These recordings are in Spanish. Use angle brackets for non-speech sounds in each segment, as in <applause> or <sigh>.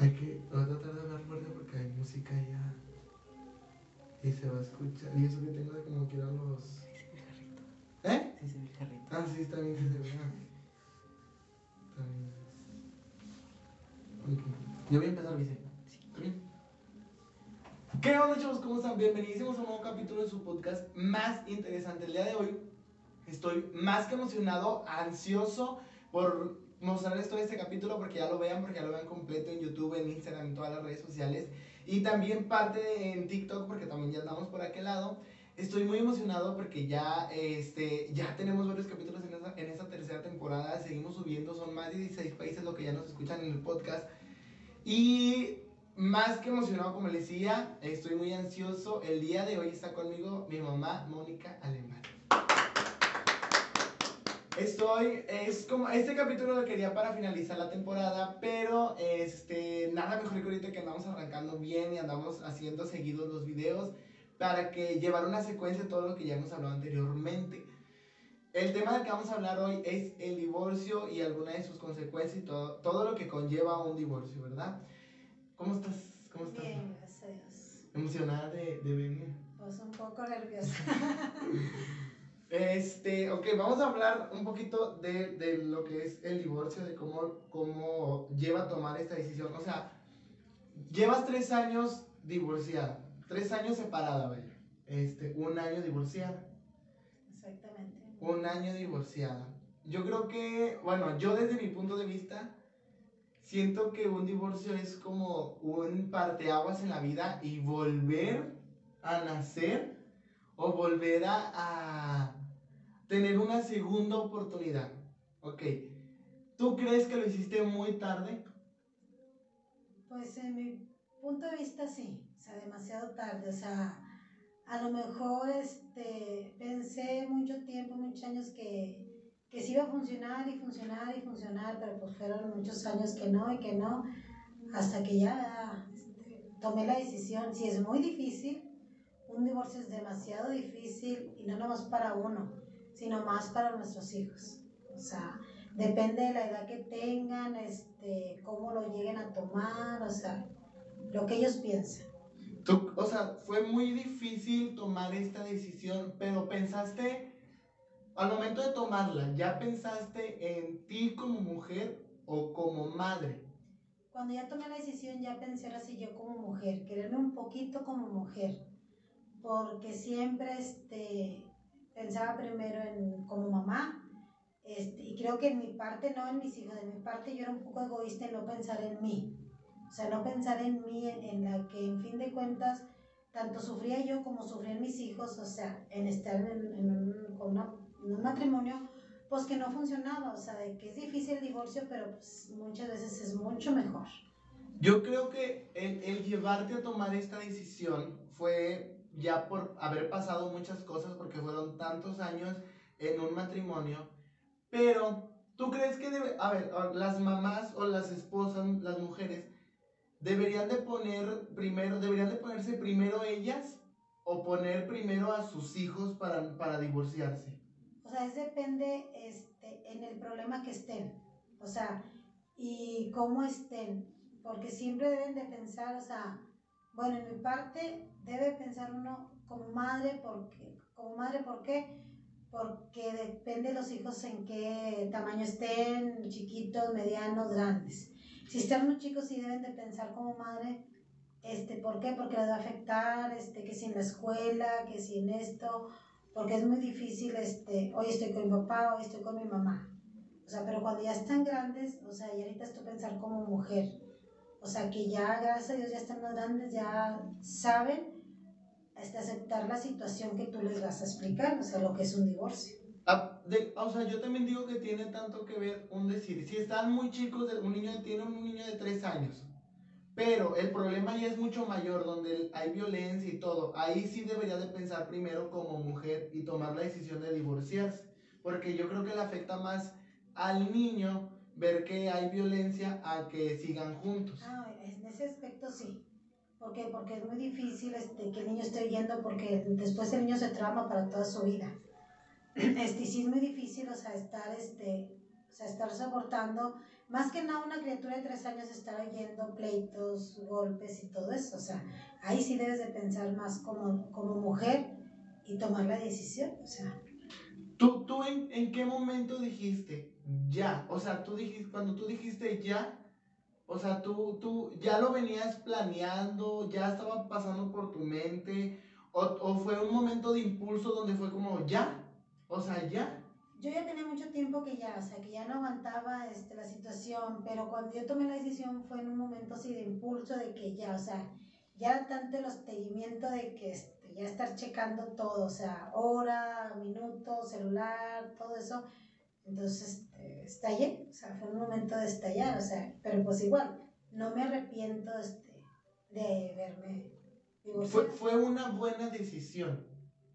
Hay que, tratar de hablar fuerte porque hay música ya. Y se va a escuchar. Y eso que tengo de como quiero los. ¿Eh? Sí, se ve el jarrito. Ah, sí, está bien que se vea. Está bien. Ok. Yo voy a empezar, Vice. ¿Está bien? ¿Qué onda, chavos? ¿Cómo están? Bienvenidísimos a un nuevo capítulo de su podcast más interesante. El día de hoy estoy más que emocionado, ansioso por mostrarles todo este capítulo porque ya lo vean, porque ya lo vean completo en YouTube, en Instagram, en todas las redes sociales y también parte en TikTok porque también ya andamos por aquel lado. Estoy muy emocionado porque ya, este, ya tenemos varios capítulos en esta, en esta tercera temporada, seguimos subiendo, son más de 16 países lo que ya nos escuchan en el podcast y más que emocionado como les decía, estoy muy ansioso. El día de hoy está conmigo mi mamá Mónica Alemán. Estoy, es como, este capítulo lo quería para finalizar la temporada, pero este, nada mejor que ahorita que andamos arrancando bien y andamos haciendo seguidos los videos para que llevar una secuencia de todo lo que ya hemos hablado anteriormente. El tema del que vamos a hablar hoy es el divorcio y alguna de sus consecuencias y todo, todo lo que conlleva un divorcio, ¿verdad? ¿Cómo estás? ¿Cómo estás? Bien, gracias a Dios. Emocionada de, de venir. Pues un poco nerviosa. <laughs> Este, ok, vamos a hablar un poquito de, de lo que es el divorcio, de cómo, cómo lleva a tomar esta decisión. O sea, llevas tres años divorciada, tres años separada, vaya. Este, un año divorciada, Exactamente. un año divorciada. Yo creo que, bueno, yo desde mi punto de vista, siento que un divorcio es como un parteaguas en la vida y volver a nacer o volver a, a tener una segunda oportunidad. Ok, ¿tú crees que lo hiciste muy tarde? Pues en mi punto de vista sí, o sea, demasiado tarde, o sea, a lo mejor este, pensé mucho tiempo, muchos años que, que sí iba a funcionar y funcionar y funcionar, pero pues fueron muchos años que no y que no, hasta que ya este, tomé la decisión. Si es muy difícil, un divorcio es demasiado difícil y no nomás para uno, sino más para nuestros hijos. O sea, depende de la edad que tengan, este, cómo lo lleguen a tomar, o sea, lo que ellos piensan. Tú, o sea, fue muy difícil tomar esta decisión, pero pensaste, al momento de tomarla, ¿ya pensaste en ti como mujer o como madre? Cuando ya tomé la decisión, ya pensé ahora sí yo como mujer, quererme un poquito como mujer, porque siempre este, pensaba primero en como mamá, este, y creo que en mi parte, no en mis hijos, de mi parte yo era un poco egoísta en no pensar en mí. O sea, no pensar en mí, en, en la que en fin de cuentas, tanto sufría yo como sufrían mis hijos, o sea, en estar en, en un, con una- en un matrimonio, pues que no funcionaba, o sea, de que es difícil el divorcio, pero pues muchas veces es mucho mejor. Yo creo que el, el llevarte a tomar esta decisión fue ya por haber pasado muchas cosas, porque fueron tantos años en un matrimonio, pero tú crees que debe, a ver, las mamás o las esposas, las mujeres, deberían de poner primero, deberían de ponerse primero ellas o poner primero a sus hijos para, para divorciarse. O sea, es depende este, en el problema que estén, o sea, y cómo estén, porque siempre deben de pensar, o sea, bueno, en mi parte debe pensar uno como madre, porque, como madre, ¿por qué? Porque depende de los hijos en qué tamaño estén, chiquitos, medianos, grandes. Si están muy chicos, sí deben de pensar como madre, este, ¿por qué? Porque les va a afectar, este, que si en la escuela, que si en esto, porque es muy difícil, este, hoy estoy con mi papá, hoy estoy con mi mamá. O sea, pero cuando ya están grandes, o sea, y ahorita estoy pensar como mujer. O sea, que ya, gracias a Dios, ya están más grandes, ya saben este, aceptar la situación que tú les vas a explicar, o sea, lo que es un divorcio. Ah, de- o sea, yo también digo que tiene tanto que ver un decir, si están muy chicos, un niño tiene un niño de 3 años, pero el problema ya es mucho mayor, donde hay violencia y todo, ahí sí debería de pensar primero como mujer y tomar la decisión de divorciarse, porque yo creo que le afecta más al niño ver que hay violencia a que sigan juntos. Ah, en ese aspecto sí. ¿Por qué? Porque es muy difícil este, que el niño esté oyendo porque después el niño se trauma para toda su vida. <clears throat> Este, y sí es muy difícil, o sea, estar, este, o sea, estar soportando, más que nada una criatura de tres años estar oyendo pleitos, golpes y todo eso. O sea, ahí sí debes de pensar más como, como mujer y tomar la decisión. O sea. ¿Tú, tú en, en qué momento dijiste ya? O sea, tú dijiste, cuando tú dijiste ya, o sea, tú, tú ya lo venías planeando, ya estaba pasando por tu mente, o, o fue un momento de impulso donde fue como ya, o sea, ya yo ya tenía mucho tiempo que ya, o sea, que ya no aguantaba este, la situación, pero cuando yo tomé la decisión fue en un momento así de impulso de que ya, o sea, ya tanto el seguimiento de que este, ya estar checando todo, o sea, hora, minuto, celular, todo eso, entonces este, estallé, o sea, fue un momento de estallar, o sea, pero pues igual, no me arrepiento este, de verme divorciada. Fue, fue una buena decisión.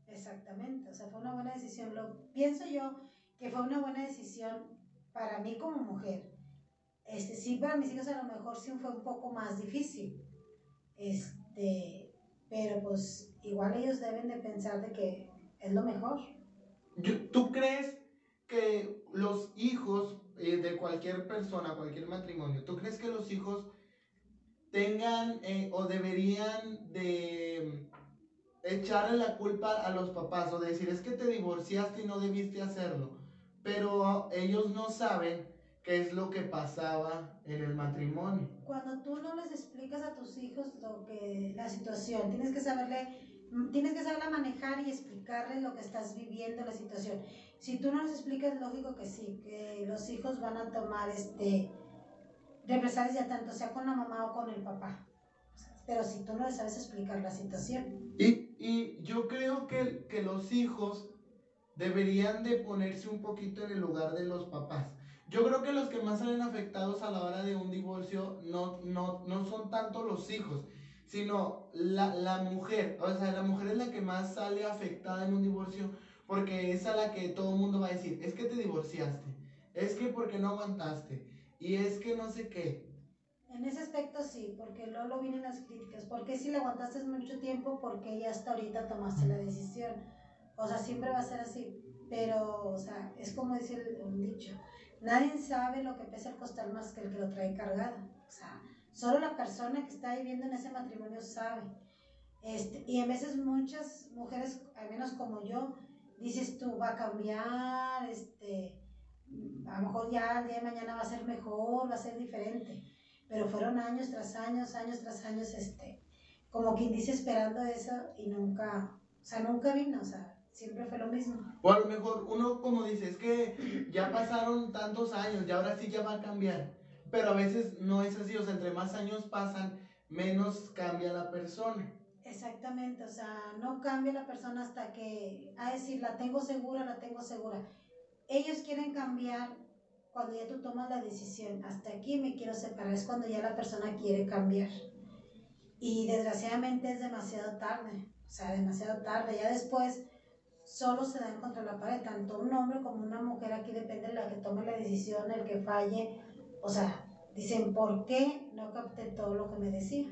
Exactamente, o sea, fue una buena decisión. Lo pienso yo que fue una buena decisión para mí como mujer. Este, sí, para mis hijos a lo mejor sí fue un poco más difícil. Este, pero pues igual ellos deben de pensar de que es lo mejor. ¿Tú crees que los hijos eh, cualquier persona, cualquier matrimonio, ¿tú crees que los hijos tengan eh, o deberían de echarle la culpa a los papás o decir es que te divorciaste y no debiste hacerlo? pero ellos no saben qué es lo que pasaba en el matrimonio. Cuando tú no les explicas a tus hijos lo que la situación, tienes que saberle tienes que saberla manejar y explicarles lo que estás viviendo, la situación. Si tú no les explicas, lógico que sí, que los hijos van a tomar este represalias ya tanto sea con la mamá o con el papá. Pero si tú no les sabes explicar la situación. Y, y yo creo que, que los hijos deberían de ponerse un poquito en el lugar de los papás. Yo creo que los que más salen afectados a la hora de un divorcio no, no, no son tanto los hijos, sino la, la, mujer. O sea, la mujer es la que más sale afectada en un divorcio porque es a la que todo el mundo va a decir, es que te divorciaste, es que porque no aguantaste, y es que no sé qué. En ese aspecto sí, porque luego lo vienen las críticas. porque si le aguantaste mucho tiempo? Porque ya hasta ahorita tomaste la decisión. O sea, siempre va a ser así. Pero, o sea, es como dice un dicho, nadie sabe lo que pesa el costal más que el que lo trae cargado. O sea, solo la persona que está viviendo en ese matrimonio sabe. Este, y a veces muchas mujeres, al menos como yo, dices tú, va a cambiar, este, a lo mejor ya el día de mañana va a ser mejor, va a ser diferente. Pero fueron años tras años, años tras años, este, como quien dice esperando eso y nunca, o sea, nunca vino, o sea, Siempre fue lo mismo. O a lo mejor uno como dice, es que ya pasaron tantos años y ahora sí ya va a cambiar. Pero a veces no es así, o sea, entre más años pasan, menos cambia la persona. Exactamente, o sea, no cambia la persona hasta que, a decir, la tengo segura, la tengo segura. Ellos quieren cambiar cuando ya tú tomas la decisión, hasta aquí me quiero separar, es cuando ya la persona quiere cambiar. Y desgraciadamente es demasiado tarde, o sea, demasiado tarde. Ya después solo se dan contra la pared, tanto un hombre como una mujer, aquí depende de la que tome la decisión, el que falle, o sea, dicen, ¿por qué no capté todo lo que me decía?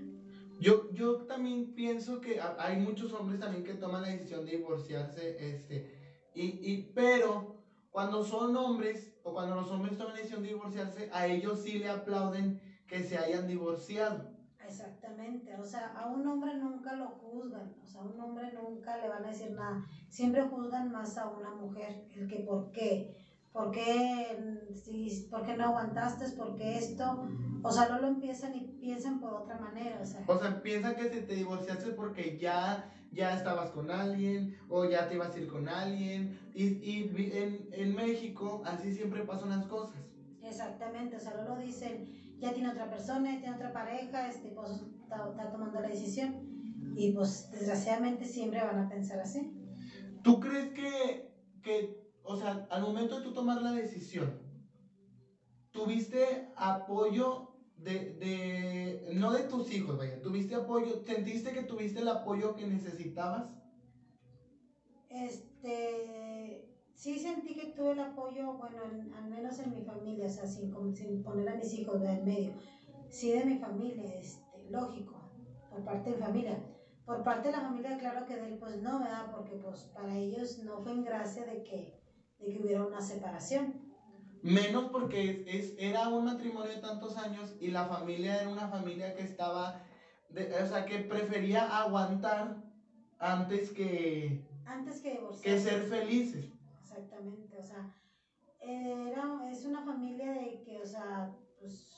Yo, yo también pienso que hay muchos hombres también que toman la decisión de divorciarse, este, y, y, pero cuando son hombres, o cuando los hombres toman la decisión de divorciarse, a ellos sí le aplauden que se hayan divorciado. Exactamente, o sea, a un hombre nunca lo juzgan, o sea, a un hombre nunca le van a decir nada, siempre juzgan más a una mujer, el que por qué, por qué, si, por qué no aguantaste, por qué esto, o sea, no lo empiezan y piensan por otra manera, o sea. O sea, piensan que si te divorciaste porque ya, ya estabas con alguien, o ya te ibas a ir con alguien, y, y en, en México así siempre pasan las cosas. Exactamente, o sea, no lo dicen ya tiene otra persona, ya tiene otra pareja, este, pues está, tomando la decisión. Y pues desgraciadamente siempre van a pensar así. ¿Tú crees que, que, o sea, al momento de tú tomar la decisión, tuviste apoyo de, de, no de tus hijos, vaya, tuviste apoyo, sentiste que tuviste el apoyo que necesitabas? Este, sí sentí que tuve el apoyo, bueno, al menos en mi familia, o sea, sin, poner a mis hijos en medio. Sí de mi familia, este, lógico, por parte de familia. Por parte de la familia, claro que de él, pues no, ¿verdad? Porque pues para ellos no fue en gracia de que, de que hubiera una separación. Menos porque es, era un matrimonio de tantos años y la familia era una familia que estaba, o sea, que prefería aguantar antes que, antes que, que ser felices. Exactamente, o sea, era, es una familia de que, o sea, pues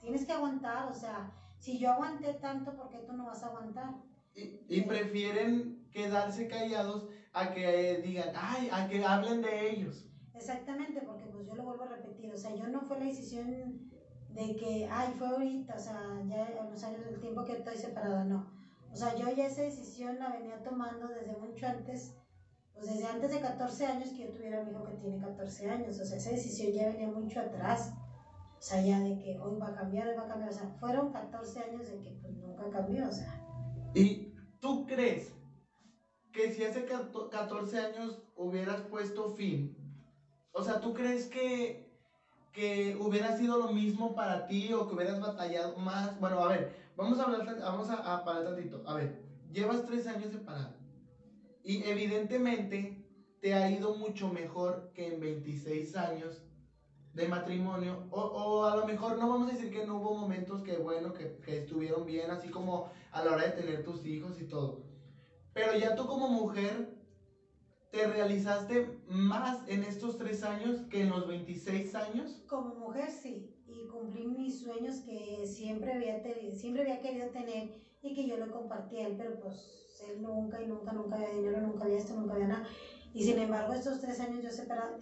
tienes que aguantar, o sea, si yo aguanté tanto, ¿por qué tú no vas a aguantar? Y, y prefieren quedarse callados a que digan, ay, a que hablen de ellos. Exactamente, porque pues yo lo vuelvo a repetir, o sea, yo no fue la decisión de que, ay, fue ahorita, o sea, ya en los años del tiempo que estoy separada, no. O sea, yo ya esa decisión la venía tomando desde mucho antes, pues desde antes de 14 años que yo tuviera a mi hijo que tiene 14 años, o sea, esa decisión ya venía mucho atrás, o sea, ya de que hoy va a cambiar, hoy va a cambiar, o sea, fueron 14 años de que pues nunca cambió, o sea. ¿Y tú crees que si hace 14 años hubieras puesto fin, o sea, ¿tú crees que, que hubiera sido lo mismo para ti o que hubieras batallado más? Bueno, a ver, vamos a hablar, vamos a, a parar tantito. A ver, llevas tres años separado y evidentemente te ha ido mucho mejor que en 26 años de matrimonio, o, o, a lo mejor no vamos a decir que no hubo momentos que, bueno, que, que, estuvieron bien, así como a la hora de tener tus hijos y todo. Pero ya tú como mujer te realizaste más en estos tres años que en los 26 años? Como mujer sí, y cumplí mis sueños que siempre había, siempre había querido tener y que yo lo compartía a él, pero pues él nunca y nunca, nunca había dinero, nunca había esto, nunca había nada. Y sin embargo, estos tres años yo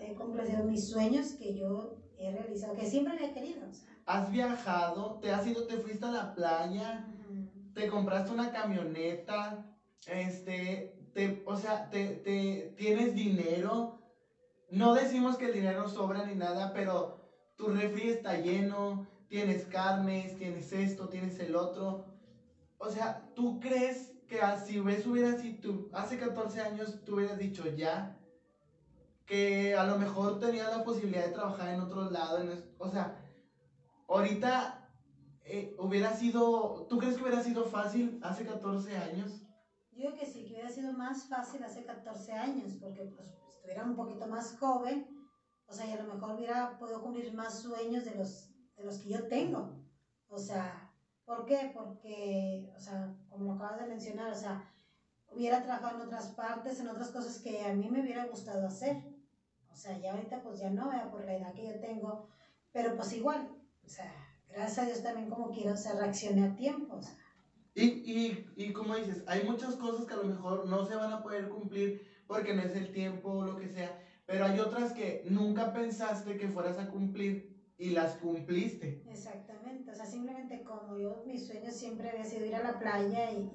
he cumplido mis sueños que yo he realizado, que siempre había querido. ¿Has viajado? ¿Te has ido, te fuiste a la playa? ¿Te compraste una camioneta? Este, o sea, te, te, tienes dinero. No decimos que el dinero sobra ni nada, pero tu refri está lleno, tienes carnes, tienes esto, tienes el otro. O sea, ¿tú crees que si ves, hubiera si hace 14 años tú hubieras dicho ya que a lo mejor tenías la posibilidad de trabajar en otro lado, o sea, ahorita eh, hubiera sido, ¿tú crees que hubiera sido fácil hace 14 años? Yo que sí, que hubiera sido más fácil hace 14 años, porque pues estuviera un poquito más joven, o sea, y a lo mejor hubiera podido cumplir más sueños de los, de los que yo tengo. O sea, ¿por qué? Porque, o sea, como lo acabas de mencionar, o sea, hubiera trabajado en otras partes, en otras cosas que a mí me hubiera gustado hacer. O sea, ya ahorita pues ya no, vea por la edad que yo tengo, pero pues igual, o sea, gracias a Dios también como quiero, o sea, reaccioné a tiempo, o sea. Y, y, y como dices, hay muchas cosas que a lo mejor no se van a poder cumplir porque no es el tiempo o lo que sea, pero hay otras que nunca pensaste que fueras a cumplir y las cumpliste. Exactamente, o sea, simplemente como yo, mi sueño siempre había sido ir a la playa y,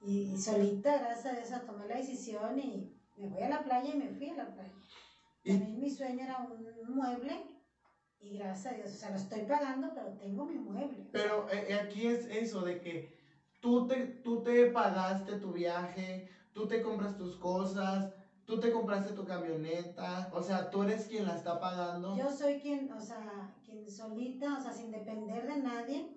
y, y solita, gracias a eso, tomé la decisión y me voy a la playa y me fui a la playa. Y mí mi sueño era un mueble y gracias a Dios, o sea, lo estoy pagando, pero tengo mi mueble. Pero eh, eh, aquí es eso de que tú te, tú te pagaste tu viaje, tú te compras tus cosas, tú te compraste tu camioneta, o sea, tú eres quien la está pagando. Yo soy quien, o sea, quien solita, o sea, sin depender de nadie,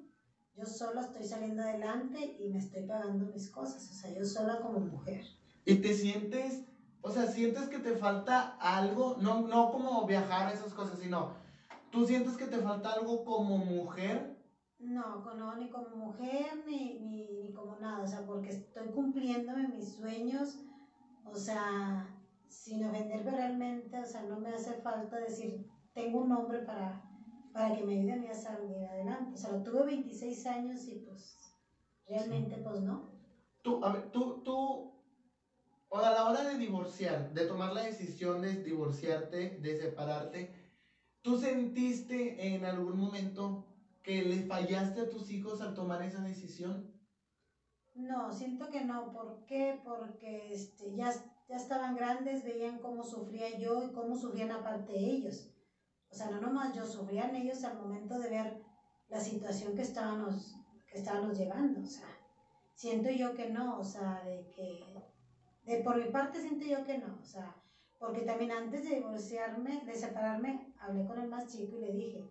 yo solo estoy saliendo adelante y me estoy pagando mis cosas, o sea, yo sola como mujer. ¿Y te sientes, o sea, sientes que te falta algo? No, no como viajar, esas cosas, sino ¿Tú sientes que te falta algo como mujer? No, no ni como mujer ni, ni, como nada, o sea, porque estoy cumpliéndome mis sueños, o sea, sin ofenderme realmente, o sea, no me hace falta decir, tengo un hombre para, para que me ayude a mí a salir adelante. O sea, lo tuve 26 años y pues realmente pues no. Tú, a ver, tú, tú, o a la hora de divorciar, de tomar la decisión de divorciarte, de separarte, ¿Tú sentiste en algún momento que le fallaste a tus hijos al tomar esa decisión? No, siento que no. ¿Por qué? Porque este, ya, ya estaban grandes, veían cómo sufría yo y cómo sufrían aparte ellos. O sea, no nomás yo, sufrían ellos al momento de ver la situación que estábamos, que estábamos llevando. O sea, siento yo que no, o sea, de que, de por mi parte siento yo que no, o sea, porque también antes de divorciarme, de separarme, hablé con el más chico y le dije,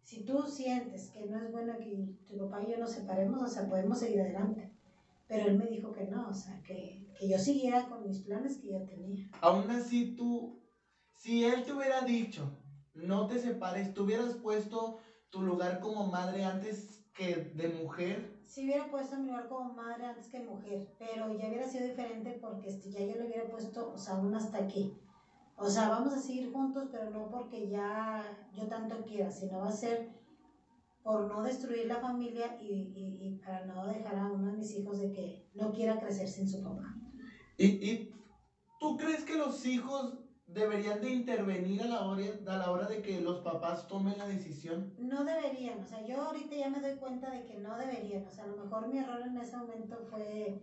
si tú sientes que no es bueno que tu papá y yo nos separemos, o sea, podemos seguir adelante. Pero él me dijo que no, o sea, que, que yo siguiera con mis planes que yo tenía. Aún así tú, si él te hubiera dicho, no te separes, ¿tú hubieras puesto tu lugar como madre antes que de mujer? Si hubiera puesto mi lugar como madre antes que mujer, pero ya hubiera sido diferente porque ya yo le hubiera puesto, o sea, aún hasta aquí. O sea, vamos a seguir juntos, pero no porque ya yo tanto quiera, sino va a ser por no destruir la familia y, y, y para no dejar a uno de mis hijos de que no quiera crecer sin su papá. ¿Y, y tú crees que los hijos deberían de intervenir a la, hora, a la hora de que los papás tomen la decisión? No deberían, o sea, yo ahorita ya me doy cuenta de que no deberían, o sea, a lo mejor mi error en ese momento fue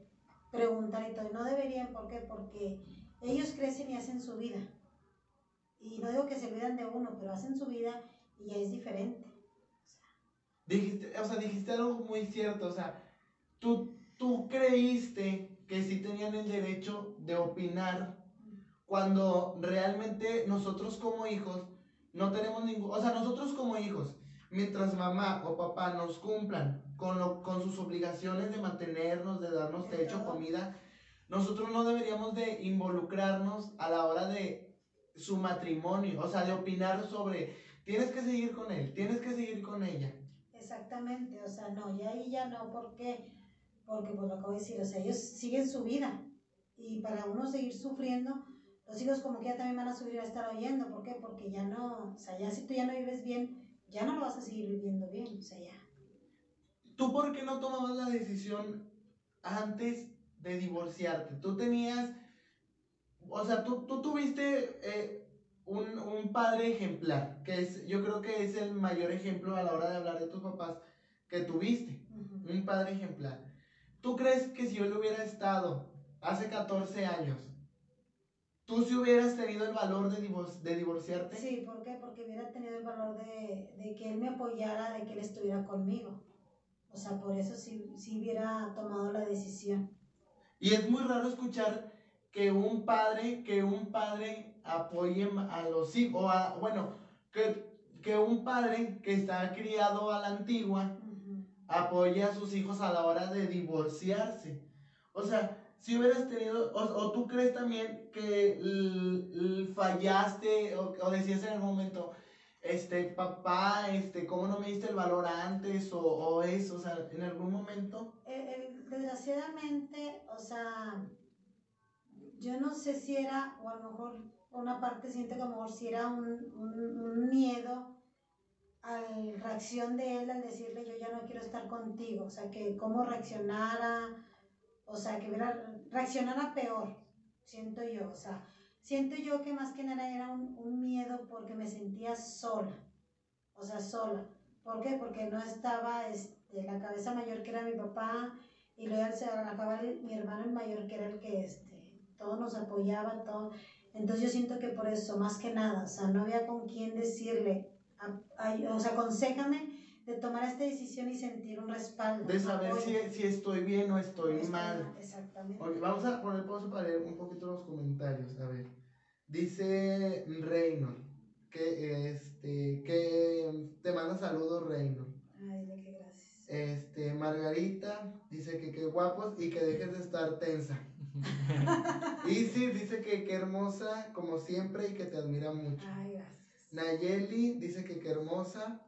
preguntar y todo, no deberían, ¿por qué? Porque ellos crecen y hacen su vida. Y no digo que se olvidan de uno, pero hacen su vida y ya es diferente. Dijiste, o sea, dijiste algo muy cierto, o sea, tú, tú creíste que sí tenían el derecho de opinar cuando realmente nosotros como hijos no tenemos ningún, o sea, nosotros como hijos, mientras mamá o papá nos cumplan con, lo, con sus obligaciones de mantenernos, de darnos techo, comida, nosotros no deberíamos de involucrarnos a la hora de su matrimonio, o sea, de opinar sobre, tienes que seguir con él, tienes que seguir con ella. Exactamente, o sea, no, ya ahí ya no, ¿por qué? Porque, pues lo acabo de decir, o sea, ellos siguen su vida y para uno seguir sufriendo, los hijos como que ya también van a subir a estar oyendo, ¿por qué? Porque ya no, o sea, ya si tú ya no vives bien, ya no lo vas a seguir viviendo bien, o sea, ya. ¿Tú por qué no tomabas la decisión antes de divorciarte? Tú tenías, o sea, tú, tú tuviste eh, un, un, padre ejemplar, que es, yo creo que es el mayor ejemplo a la hora de hablar de tus papás que tuviste, uh -huh. un padre ejemplar. ¿Tú crees que si yo le hubiera estado hace 14 años, tú si hubieras tenido el valor de, divor de divorciarte? Sí, ¿por qué? Porque hubiera tenido el valor de, de, que él me apoyara, de que él estuviera conmigo. O sea, por eso sí, sí hubiera tomado la decisión. Y es muy raro escuchar que un padre, que un padre apoye a los hijos, o a, bueno, que, que un padre que está criado a la antigua uh -huh. apoye a sus hijos a la hora de divorciarse. O sea, si hubieras tenido, o, o tú crees también que fallaste o, o, decías en algún momento, este, papá, este, ¿cómo no me diste el valor antes o, o eso? O sea, en algún momento. Eh, eh, desgraciadamente, o sea, yo no sé si era, o a lo mejor una parte siente que a lo mejor si era un, un, miedo a la reacción de él al decirle yo ya no quiero estar contigo, o sea, que cómo reaccionara, o sea, que hubiera, reaccionara peor, siento yo, o sea, siento yo que más que nada era un, un miedo porque me sentía sola, o sea, sola. ¿Por qué? Porque no estaba este, la cabeza mayor que era mi papá y luego se acababa mi hermano el mayor que era el que este, todo nos apoyaba, todo. Entonces yo siento que por eso, más que nada, o sea, no había con quién decirle, a, a, o sea, aconsejame de tomar esta decisión y sentir un respaldo. De saber si, si, estoy bien o estoy, estoy mal. Exactamente. Okay, vamos a poner pausa para leer un poquito los comentarios. A ver. Dice Reynolds que, este, que te manda saludos, Reynolds. Ay, de qué gracias. Este, Margarita dice que qué guapos y que dejes de estar tensa. <laughs> Isis dice que qué hermosa, como siempre, y que te admira mucho. Ay, gracias. Nayeli dice que qué hermosa.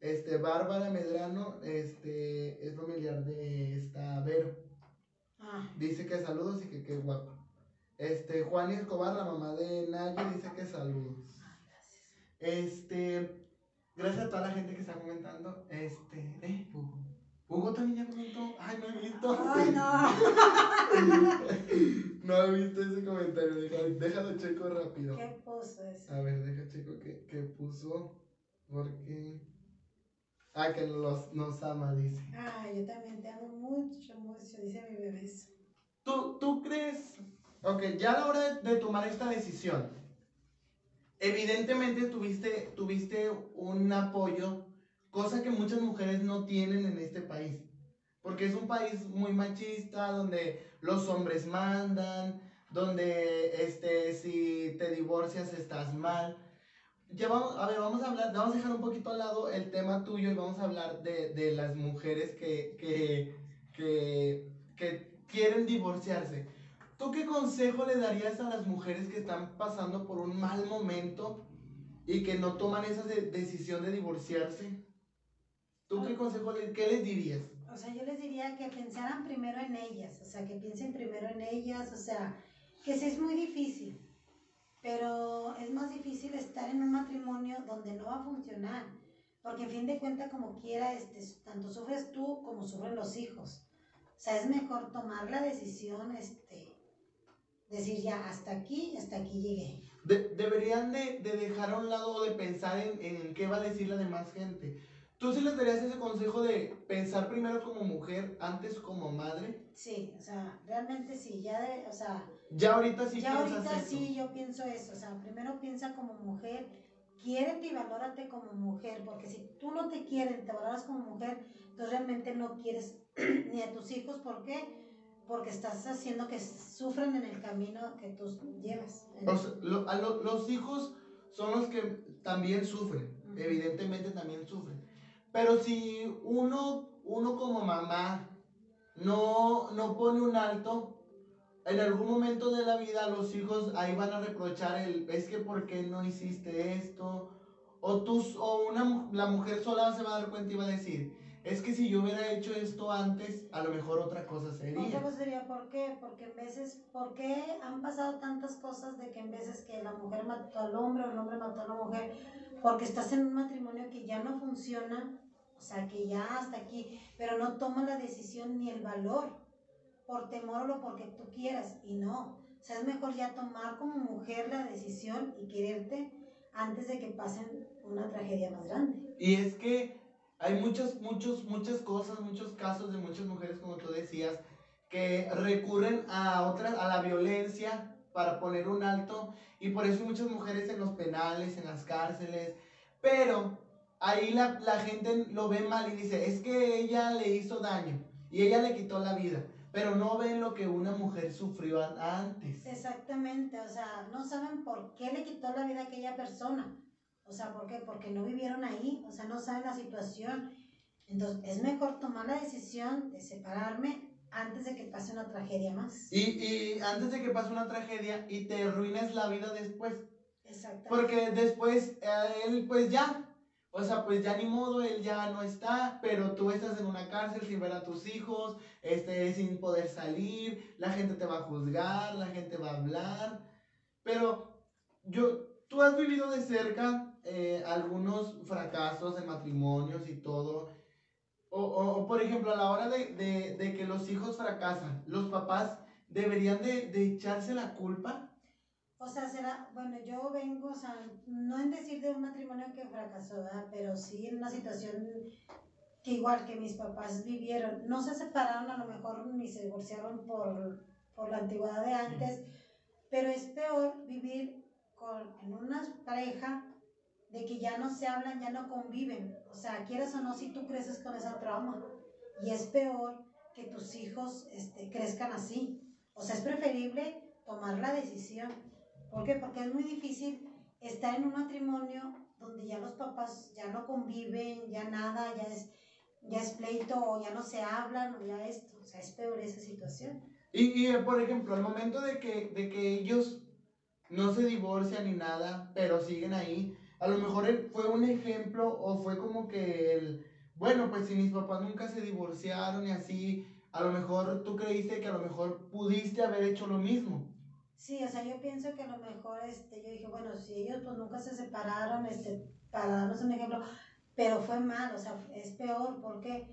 Este, Bárbara Medrano, este, es familiar de esta Vero. Ah. Dice que saludos y que qué guapa. Este, Juan Escobar, la mamá de Naye, dice que saludos. Ay, gracias. Este, gracias a toda la gente que está comentando. Este, eh, Hugo. También ya comentó. Ay, no he visto. Ay, no. <laughs> no he visto ese comentario. Déjalo, déjalo checo rápido. ¿Qué puso eso? A ver, deja checo que, que puso. Porque. Ah, que los, nos ama, dice. Ah, yo también te amo mucho, mucho, dice mi bebé. ¿Tú, ¿Tú crees? Ok, ya a la hora de, de tomar esta decisión, evidentemente tuviste, tuviste un apoyo, cosa que muchas mujeres no tienen en este país. Porque es un país muy machista, donde los hombres mandan, donde este, si te divorcias estás mal. Ya vamos, a ver, vamos a hablar, vamos a dejar un poquito al lado el tema tuyo y vamos a hablar de, de las mujeres que, que, que, que quieren divorciarse. ¿Tú qué consejo le darías a las mujeres que están pasando por un mal momento y que no toman esa de- decisión de divorciarse. ¿Tú qué consejo le, qué les dirías? O sea, yo les diría que pensaran primero en ellas, o sea, que piensen primero en ellas, o sea, que sí es muy difícil, pero es más difícil estar en un matrimonio donde no va a funcionar, porque en fin de cuentas, como quiera, este, tanto sufres tú como sufren los hijos. O sea, es mejor tomar la decisión, este, decir ya, hasta aquí, hasta aquí llegué. De- deberían de, de dejar a un lado o de pensar en, en qué va a decir la demás gente. ¿Tú sí les darías ese consejo de pensar primero como mujer, antes como madre? Sí, o sea, realmente sí, ya de, o sea, Ya ahorita sí ya ahorita eso. sí yo pienso eso, o sea, primero piensa como mujer, quiérete y valórate como mujer, porque si tú no te quieres, te valoras como mujer, entonces realmente no quieres <clears throat> ni a tus hijos, ¿por qué? Porque estás haciendo que sufran en el camino que tú llevas. O sea, lo- a lo- los hijos son los que también sufren, evidentemente también sufren. Pero si uno, uno como mamá no, no pone un alto, en algún momento de la vida los hijos ahí van a reprochar el, es que ¿por qué no hiciste esto? O, tú, o una, la mujer sola se va a dar cuenta y va a decir, es que si yo hubiera hecho esto antes, a lo mejor otra cosa Otra sería. cosa sería, ¿por qué? Porque en veces, ¿por qué han pasado tantas cosas de que en veces que la mujer mató al hombre o el hombre mató a la mujer? Porque estás en un matrimonio que ya no funciona, o sea, que ya hasta aquí, pero no toma la decisión ni el valor por temor o lo porque tú quieras, y no. O sea, es mejor ya tomar como mujer la decisión y quererte antes de que pasen una tragedia más grande. Y es que hay muchos, muchos, muchas cosas, muchos casos de muchas mujeres, como tú decías, que recurren a otras, a la violencia para poner un alto. Y por eso muchas mujeres en los penales, en las cárceles. Pero ahí la, la gente lo ve mal y dice, es que ella le hizo daño y ella le quitó la vida. Pero no ven lo que una mujer sufrió antes. Exactamente, o sea, no saben por qué le quitó la vida a aquella persona. O sea, ¿por qué? Porque no vivieron ahí, o sea, no saben la situación. Entonces, es mejor tomar la decisión de separarme antes de que pase una tragedia más. Y, y antes de que pase una tragedia y te arruines la vida después. Exactamente. Porque después eh, él pues ya, o sea, pues ya ni modo, él ya no está, pero tú estás en una cárcel sin ver a tus hijos, este, sin poder salir, la gente te va a juzgar, la gente va a hablar, pero yo, tú has vivido de cerca eh, algunos fracasos en matrimonios y todo, o, o- o, por ejemplo, a la hora de, de- de que los hijos fracasan, los papás deberían de, de echarse la culpa. O sea, será, bueno, yo vengo, o sea, no en decir de un matrimonio que fracasó, ¿verdad? pero sí en una situación que igual que mis papás vivieron, no se separaron a lo mejor ni se divorciaron por, por la antigüedad de antes, pero es peor vivir con, en una pareja de que ya no se hablan, ya no conviven. O sea, quieras o no, si tú creces con esa trauma. Y es peor que tus hijos este, crezcan así. O sea, es preferible tomar la decisión. ¿Por qué? Porque es muy difícil estar en un matrimonio donde ya los papás ya no conviven, ya nada, ya es, ya es pleito, o ya no se hablan, o ya esto. O sea, es peor esa situación. Y, y, eh, por ejemplo, al momento de que, de que ellos no se divorcian ni nada, pero siguen ahí, a lo mejor fue un ejemplo o fue como que el, bueno, pues si mis papás nunca se divorciaron y así, a lo mejor tú creíste que a lo mejor pudiste haber hecho lo mismo. Sí, o sea, yo pienso que a lo mejor, este, yo dije, bueno, si ellos pues nunca se separaron, este, para darnos un ejemplo, pero fue mal, o sea, es peor, ¿por qué?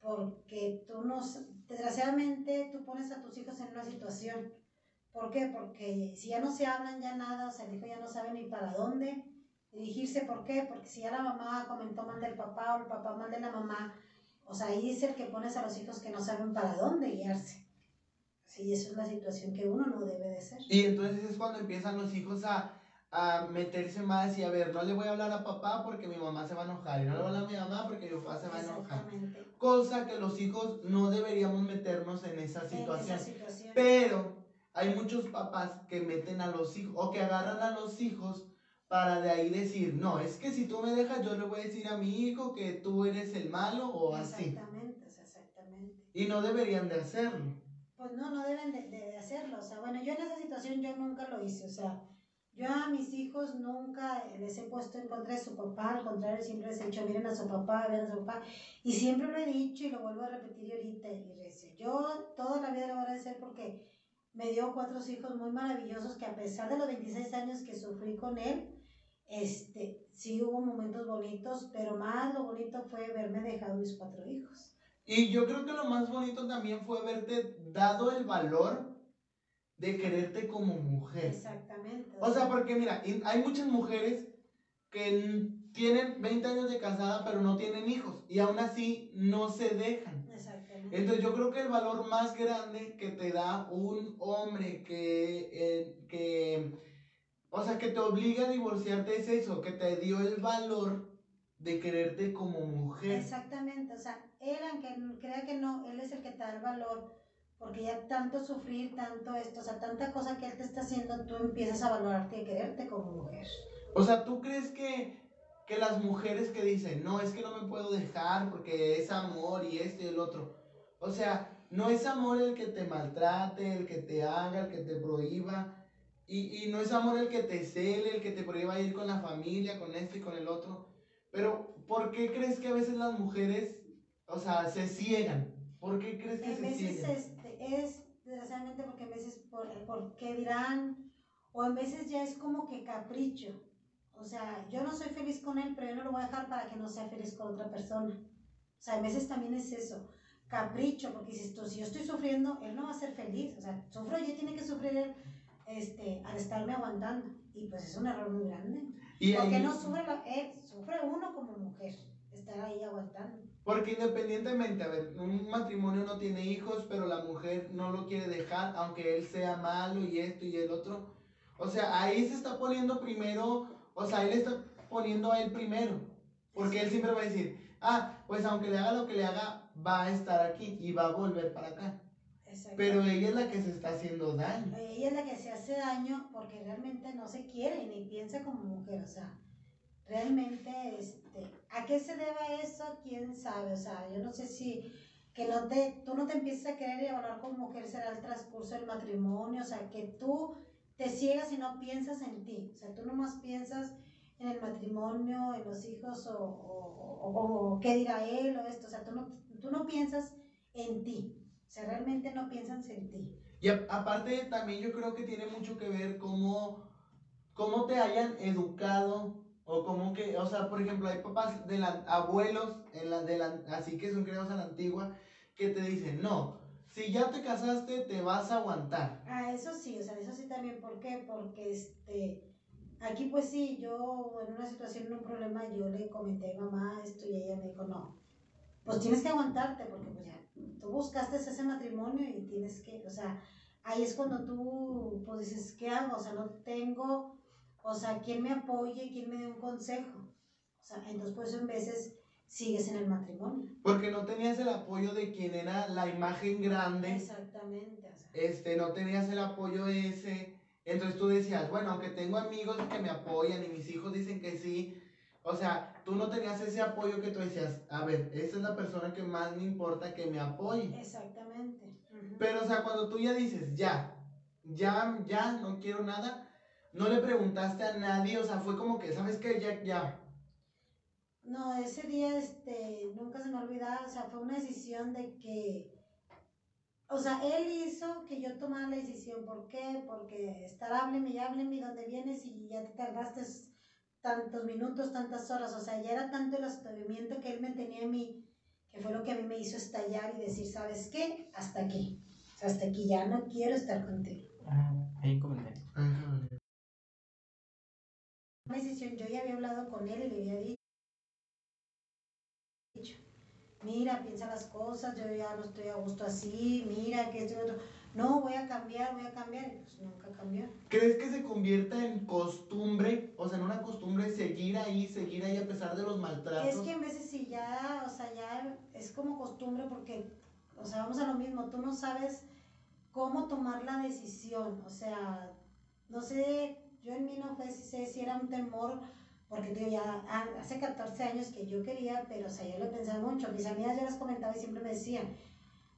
Porque tú no, desgraciadamente tú pones a tus hijos en una situación, ¿por qué? Porque si ya no se hablan ya nada, o sea, el hijo ya no sabe ni para dónde dirigirse, ¿por qué? Porque si ya la mamá comentó mal del papá o el papá mal de la mamá, o sea, ahí es el que pones a los hijos que no saben para dónde guiarse. Sí, eso es la situación que uno no debe de ser. Y entonces es cuando empiezan los hijos a, a meterse más y a ver, no le voy a hablar a papá porque mi mamá se va a enojar, y no le voy a hablar a mi mamá porque mi papá se va a enojar. Cosa que los hijos no deberíamos meternos en esa En situación. esa situación. Pero hay muchos papás que meten a los hijos o que agarran a los hijos para de ahí decir, no, es que si tú me dejas yo le voy a decir a mi hijo que tú eres el malo o así. Exactamente, exactamente. Y no deberían de hacerlo. Pues no, no deben de, de hacerlo. O sea, bueno, yo en esa situación yo nunca lo hice. O sea, Yo a mis hijos nunca les he puesto en contra de su papá, al contrario, siempre les he dicho, miren a su papá, miren a su papá. Y siempre lo he dicho y lo vuelvo a repetir ahorita. Y yo toda la vida lo voy a agradecer porque me dio cuatro hijos muy maravillosos que a pesar de los 26 años que sufrí con él, este, sí hubo momentos bonitos, pero más lo bonito fue verme dejado mis cuatro hijos. Y yo creo que lo más bonito también fue haberte dado el valor de quererte como mujer. Exactamente. O sea, porque mira, hay muchas mujeres que tienen 20 años de casada pero no tienen hijos y aún así no se dejan. Exactamente. Entonces yo creo que el valor más grande que te da un hombre que, eh, que, o sea, que te obliga a divorciarte es eso, que te dio el valor de quererte como mujer. Exactamente, o sea, él aunque crea que no, él es el que te da el valor porque ya tanto sufrir, tanto esto, o sea, tanta cosa que él te está haciendo, tú empiezas a valorarte y quererte como mujer. O sea, ¿tú crees que, que las mujeres que dicen, no, es que no me puedo dejar porque es amor y esto y el otro? O sea, no es amor el que te maltrate, el que te haga, el que te prohíba. Y, y no es amor el que te cele, el que te prohíba ir con la familia, con este y con el otro. Pero, ¿por qué crees que a veces las mujeres, o sea, se ciegan? ¿Por qué crees que se ciegan? es desgraciadamente porque a veces por, por qué dirán, o en veces ya es como que capricho. O sea, yo no soy feliz con él, pero yo no lo voy a dejar para que no sea feliz con otra persona. O sea, a veces también es eso, capricho, porque si, esto, si yo estoy sufriendo, él no va a ser feliz. O sea, sufro yo, tiene que sufrir él este, al estarme aguantando. Y pues es un error muy grande. porque no sufre él, sufre uno como mujer, estar ahí aguantando. Porque independientemente, a ver, un matrimonio no tiene hijos, pero la mujer no lo quiere dejar, aunque él sea malo y esto y el otro. O sea, ahí se está poniendo primero, o sea, él está poniendo a él primero. Porque él siempre va a decir, ah, pues aunque le haga lo que le haga, va a estar aquí y va a volver para acá. Pero ella es la que se está haciendo daño. Ella es la que se hace daño porque realmente no se quiere ni piensa como mujer. O sea, realmente, este, ¿a qué se debe eso? ¿Quién sabe? O sea, yo no sé si que no te, tú no te empieces a querer y evaluar como mujer será el transcurso del matrimonio, o sea, que tú te ciegas y no piensas en ti, o sea, tú nomás piensas en el matrimonio, en los hijos o, o, o, qué dirá él o esto, o sea, tú no, tú no piensas en ti, o sea, realmente no piensas en ti. Y aparte también yo creo que tiene mucho que ver cómo, cómo te hayan educado o como que, o sea, por ejemplo, hay papás de la, abuelos, en la, de la, así que son criados a la antigua, que te dicen, no, si ya te casaste, te vas a aguantar. Ah, eso sí, o sea, eso sí también, ¿por qué? Porque este, aquí pues sí, yo en una situación, en un problema, yo le comenté a mamá esto y ella me dijo, no, pues tienes que aguantarte, porque pues ya, tú buscaste ese matrimonio y tienes que, o sea, ahí es cuando tú, pues dices, ¿qué hago? O sea, no tengo o sea, ¿quién me apoye? ¿Quién me dé un consejo? O sea, entonces por eso en veces sigues en el matrimonio. Porque no tenías el apoyo de quien era la imagen grande. Exactamente. este, no tenías el apoyo ese. Entonces tú decías, bueno, aunque tengo amigos que me apoyan y mis hijos dicen que sí, o sea, tú no tenías ese apoyo que tú decías, a ver, esa es la persona que más me importa que me apoye. Exactamente. Pero, o sea, cuando tú ya dices, ya, ya, ya, no quiero nada, no le preguntaste a nadie, o sea, fue como que, ¿sabes qué? Ya, ya. No, ese día, este, nunca se me olvidaba, o sea, fue una decisión de que, o sea, él hizo que yo tomara la decisión, ¿por qué? Porque estar hábleme y hábleme dónde vienes y ya te tardaste tantos minutos, tantas horas, o sea, ya era tanto el asustamiento que él me tenía a mí, que fue lo que a mí me hizo estallar y decir, ¿sabes qué? Hasta aquí, o sea, hasta aquí ya no quiero estar contigo. Ah, un comentario decisión, yo ya había hablado con él y le había dicho, mira, piensa las cosas, yo ya no estoy a gusto así, mira, que esto y otro. No, voy a cambiar, voy a cambiar, y pues nunca cambió. ¿Crees que se convierta en costumbre, o sea, en una costumbre seguir ahí, seguir ahí a pesar de los maltratos? Es que en veces sí ya, o sea, ya es como costumbre porque, o sea, vamos a lo mismo, tú no sabes cómo tomar la decisión, o sea, no sé yo en mí no fue si, si era un temor, porque digo, ya hace 14 años que yo quería, pero o sea, yo lo pensaba mucho. Mis amigas yo las comentaba y siempre me decían,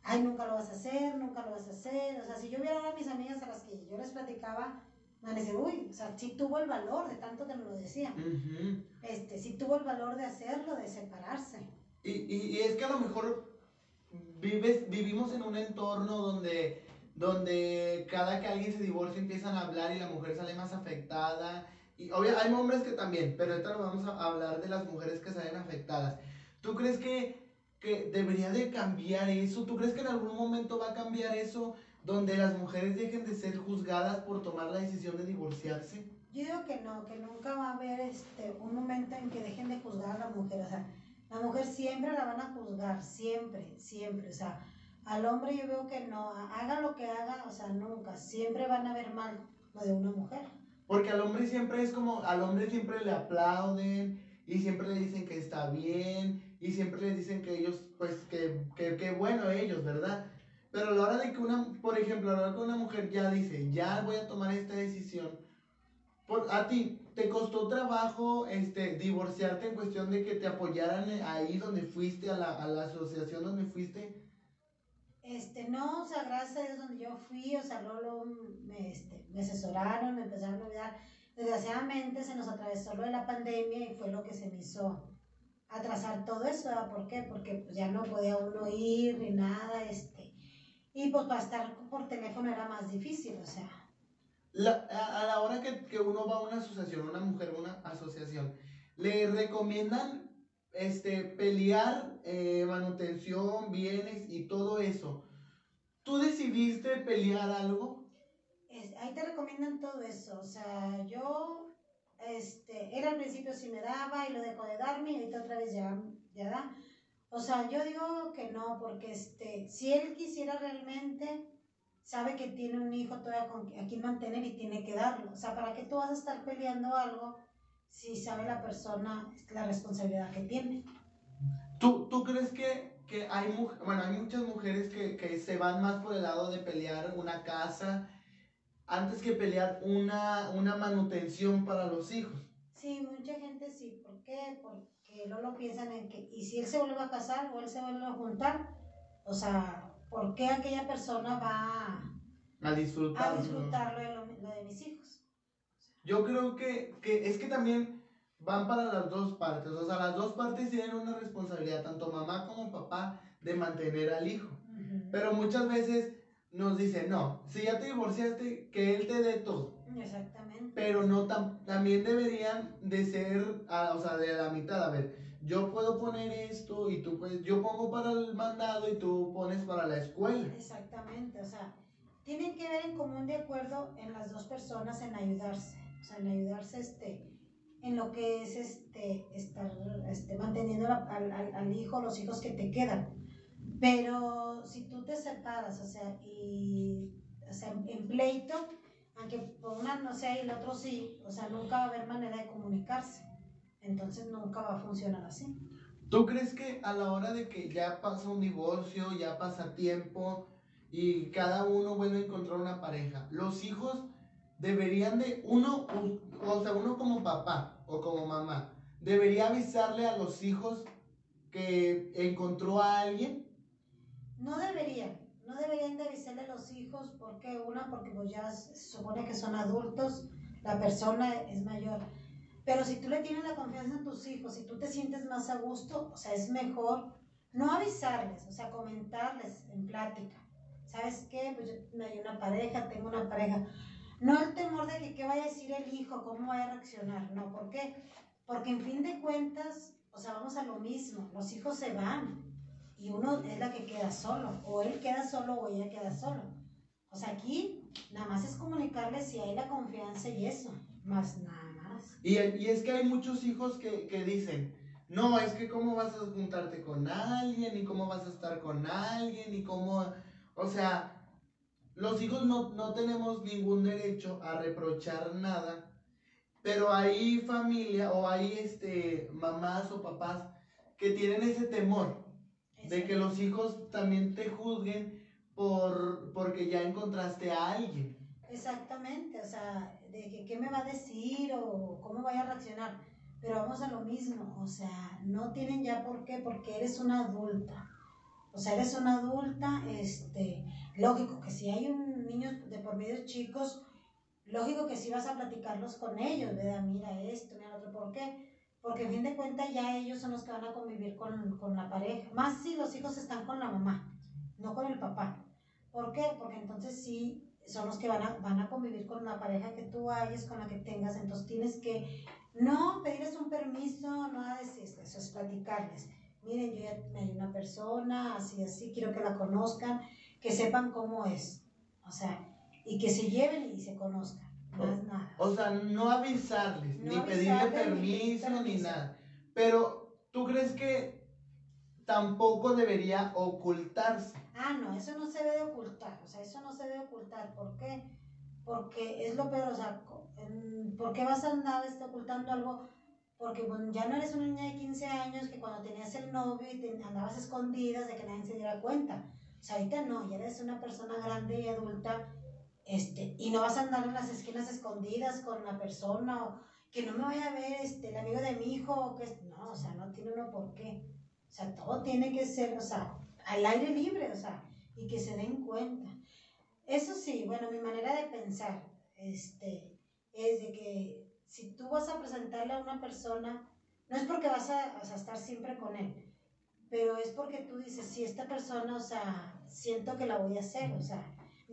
ay, nunca lo vas a hacer, nunca lo vas a hacer. O sea, si yo viera a mis amigas a las que yo les platicaba, van a decir, uy, o sea, sí tuvo el valor de tanto que nos lo decía. Ujú. Este, sí tuvo el valor de hacerlo, de separarse. Y, y- y es que a lo mejor vives, vivimos en un entorno donde, donde cada que alguien se divorcia empiezan a hablar y la mujer sale más afectada. Y obvio, hay hombres que también, pero ahorita vamos a hablar de las mujeres que salen afectadas. ¿Tú crees que, que debería de cambiar eso? ¿Tú crees que en algún momento va a cambiar eso donde las mujeres dejen de ser juzgadas por tomar la decisión de divorciarse? Yo digo que no, que nunca va a haber este, un momento en que dejen de juzgar a la mujer. O sea, la mujer siempre la van a juzgar, siempre, siempre. O sea, al hombre yo veo que no, haga lo que haga, o sea, nunca. Siempre van a ver mal lo de una mujer. Porque al hombre siempre es como, al hombre siempre le aplauden y siempre le dicen que está bien y siempre le dicen que ellos, pues, que, que, que bueno ellos, ¿verdad? Pero a la hora de que una, por ejemplo, a la hora que una mujer ya dice, ya voy a tomar esta decisión, por, a ti, ¿te costó trabajo este, divorciarte en cuestión de que te apoyaran ahí donde fuiste, a la, a la asociación donde fuiste? Este, no, o sea, gracias a donde yo fui, o sea, luego me, este, me asesoraron, me empezaron a ayudar. Desgraciadamente se nos atravesó lo de la pandemia y fue lo que se me hizo atrasar todo eso, ¿verdad? ¿Por qué? Porque pues, ya no podía uno ir ni nada, este, y pues para estar por teléfono era más difícil, o sea, La- a, a la hora que, que uno va a una asociación, una mujer una asociación, le recomiendan este, pelear eh, manutención, bienes y todo eso. ¿Tú decidiste pelear algo? es- ahí te recomiendan todo eso, o sea, yo, este, era al principio si me daba y lo dejó de darme y ahorita otra vez ya, ya da. O sea, yo digo que no, porque este, si él quisiera realmente, sabe que tiene un hijo todavía con, a quien mantener y tiene que darlo. O sea, ¿para qué tú vas a estar peleando algo si sabe la persona la responsabilidad que tiene? ¿Tú, tú crees que, que hay, bueno, hay muchas mujeres que, que se van más por el lado de pelear una casa antes que pelear una, una manutención para los hijos? Sí, mucha gente sí. ¿Por qué? Porque no lo piensan en que, y si él se vuelve a casar o él se vuelve a juntar, o sea, ¿por qué aquella persona va A disfrutar. a disfrutar lo de, lo- lo de mis hijos? Yo creo que, que es que también van para las dos partes. O sea, las dos partes tienen una responsabilidad, tanto mamá como papá, de mantener al hijo. Ujú. Pero muchas veces nos dicen, no, si ya te divorciaste, que él te dé todo. Exactamente. Pero no tam- también deberían de ser, ah, o sea, de la mitad. A ver, yo puedo poner esto y tú puedes, yo pongo para el mandado y tú pones para la escuela. Exactamente, o sea, tienen que ver en común de acuerdo en las dos personas en ayudarse, o sea, en ayudarse este, en lo que es este, estar este, manteniendo la- al, al- al hijo, los hijos que te quedan. Pero si tú te separas, o sea, y, o sea, en, pleito, aunque por una no sea y el otro sí, o sea, nunca va a haber manera de comunicarse. Entonces nunca va a funcionar así. ¿Tú crees que a la hora de que ya pasa un divorcio, ya pasa tiempo y cada uno vuelve a encontrar una pareja, los hijos deberían de, uno, o sea, uno como papá o como mamá, debería avisarle a los hijos que encontró a alguien? No deberían, no deberían de avisarle a los hijos porque una, porque pues ya se supone que son adultos, la persona es mayor. Pero si tú le tienes la confianza en tus hijos, si tú te sientes más a gusto, o sea, es mejor no avisarles, o sea, comentarles en plática. ¿Sabes qué? Pues yo hay una pareja, tengo una pareja. No el temor de que qué vaya a decir el hijo, cómo vaya a reaccionar, no, ¿por qué? Porque en fin de cuentas, o sea, vamos a lo mismo, los hijos se van y uno es la que queda solo, o él queda solo o ella queda solo. O sea, aquí nada más es comunicarles si hay la confianza y eso, más nada más. Y, y es que hay muchos hijos que, que dicen, no, es que cómo vas a juntarte con alguien, y cómo vas a estar con alguien, y cómo, o sea, los hijos no, no tenemos ningún derecho a reprochar nada, pero hay familia o hay este, mamás o papás que tienen ese temor de que los hijos también te juzguen por, porque ya encontraste a alguien. Exactamente, o sea, de que qué me va a decir o cómo vaya a reaccionar. Pero vamos a lo mismo, o sea, no tienen ya por qué, porque eres una adulta. O sea, eres una adulta, este, lógico que si hay un niño de por medio chicos, lógico que sí vas a platicarlos con ellos, ¿verdad? Mira esto, mira lo otro, ¿por qué? Porque en fin de cuentas ya ellos son los que van a convivir con, con la pareja, más si los hijos están con la mamá, no con el papá. ¿Por qué? Porque entonces sí son los que van a, van a convivir con la pareja que tú hayas, con la que tengas, entonces tienes que no pedirles un permiso, no decirles, eso es platicarles. Miren, yo ya hay una persona, así, así, quiero que la conozcan, que sepan cómo es. O sea, y que se lleven y se conozcan. Más nada. O sea, no avisarles, ni pedirle permiso, ni, nada. Pero, ¿tú crees que tampoco debería ocultarse? Ah, no, eso no se debe ocultar. O sea, eso no se debe ocultar. ¿Por qué? Porque es lo peor. O sea, ¿por qué vas a andar este, ocultando algo? Porque bueno, ya no eres una niña de 15 años que cuando tenías el novio y te andabas escondidas de que nadie se diera cuenta. O sea, ahorita no, ya eres una persona grande y adulta este, y no vas a andar en las esquinas escondidas con la persona o que no me vaya a ver este, el amigo de mi hijo, o que, no, o sea, no tiene uno por qué. O sea, todo tiene que ser, o sea, al aire libre, o sea, y que se den cuenta. Eso sí, bueno, mi manera de pensar, este, es de que si tú vas a presentarle a una persona, no es porque vas a, estar siempre con él, pero es porque tú dices, si esta persona, o sea, siento que la voy a hacer, o sea,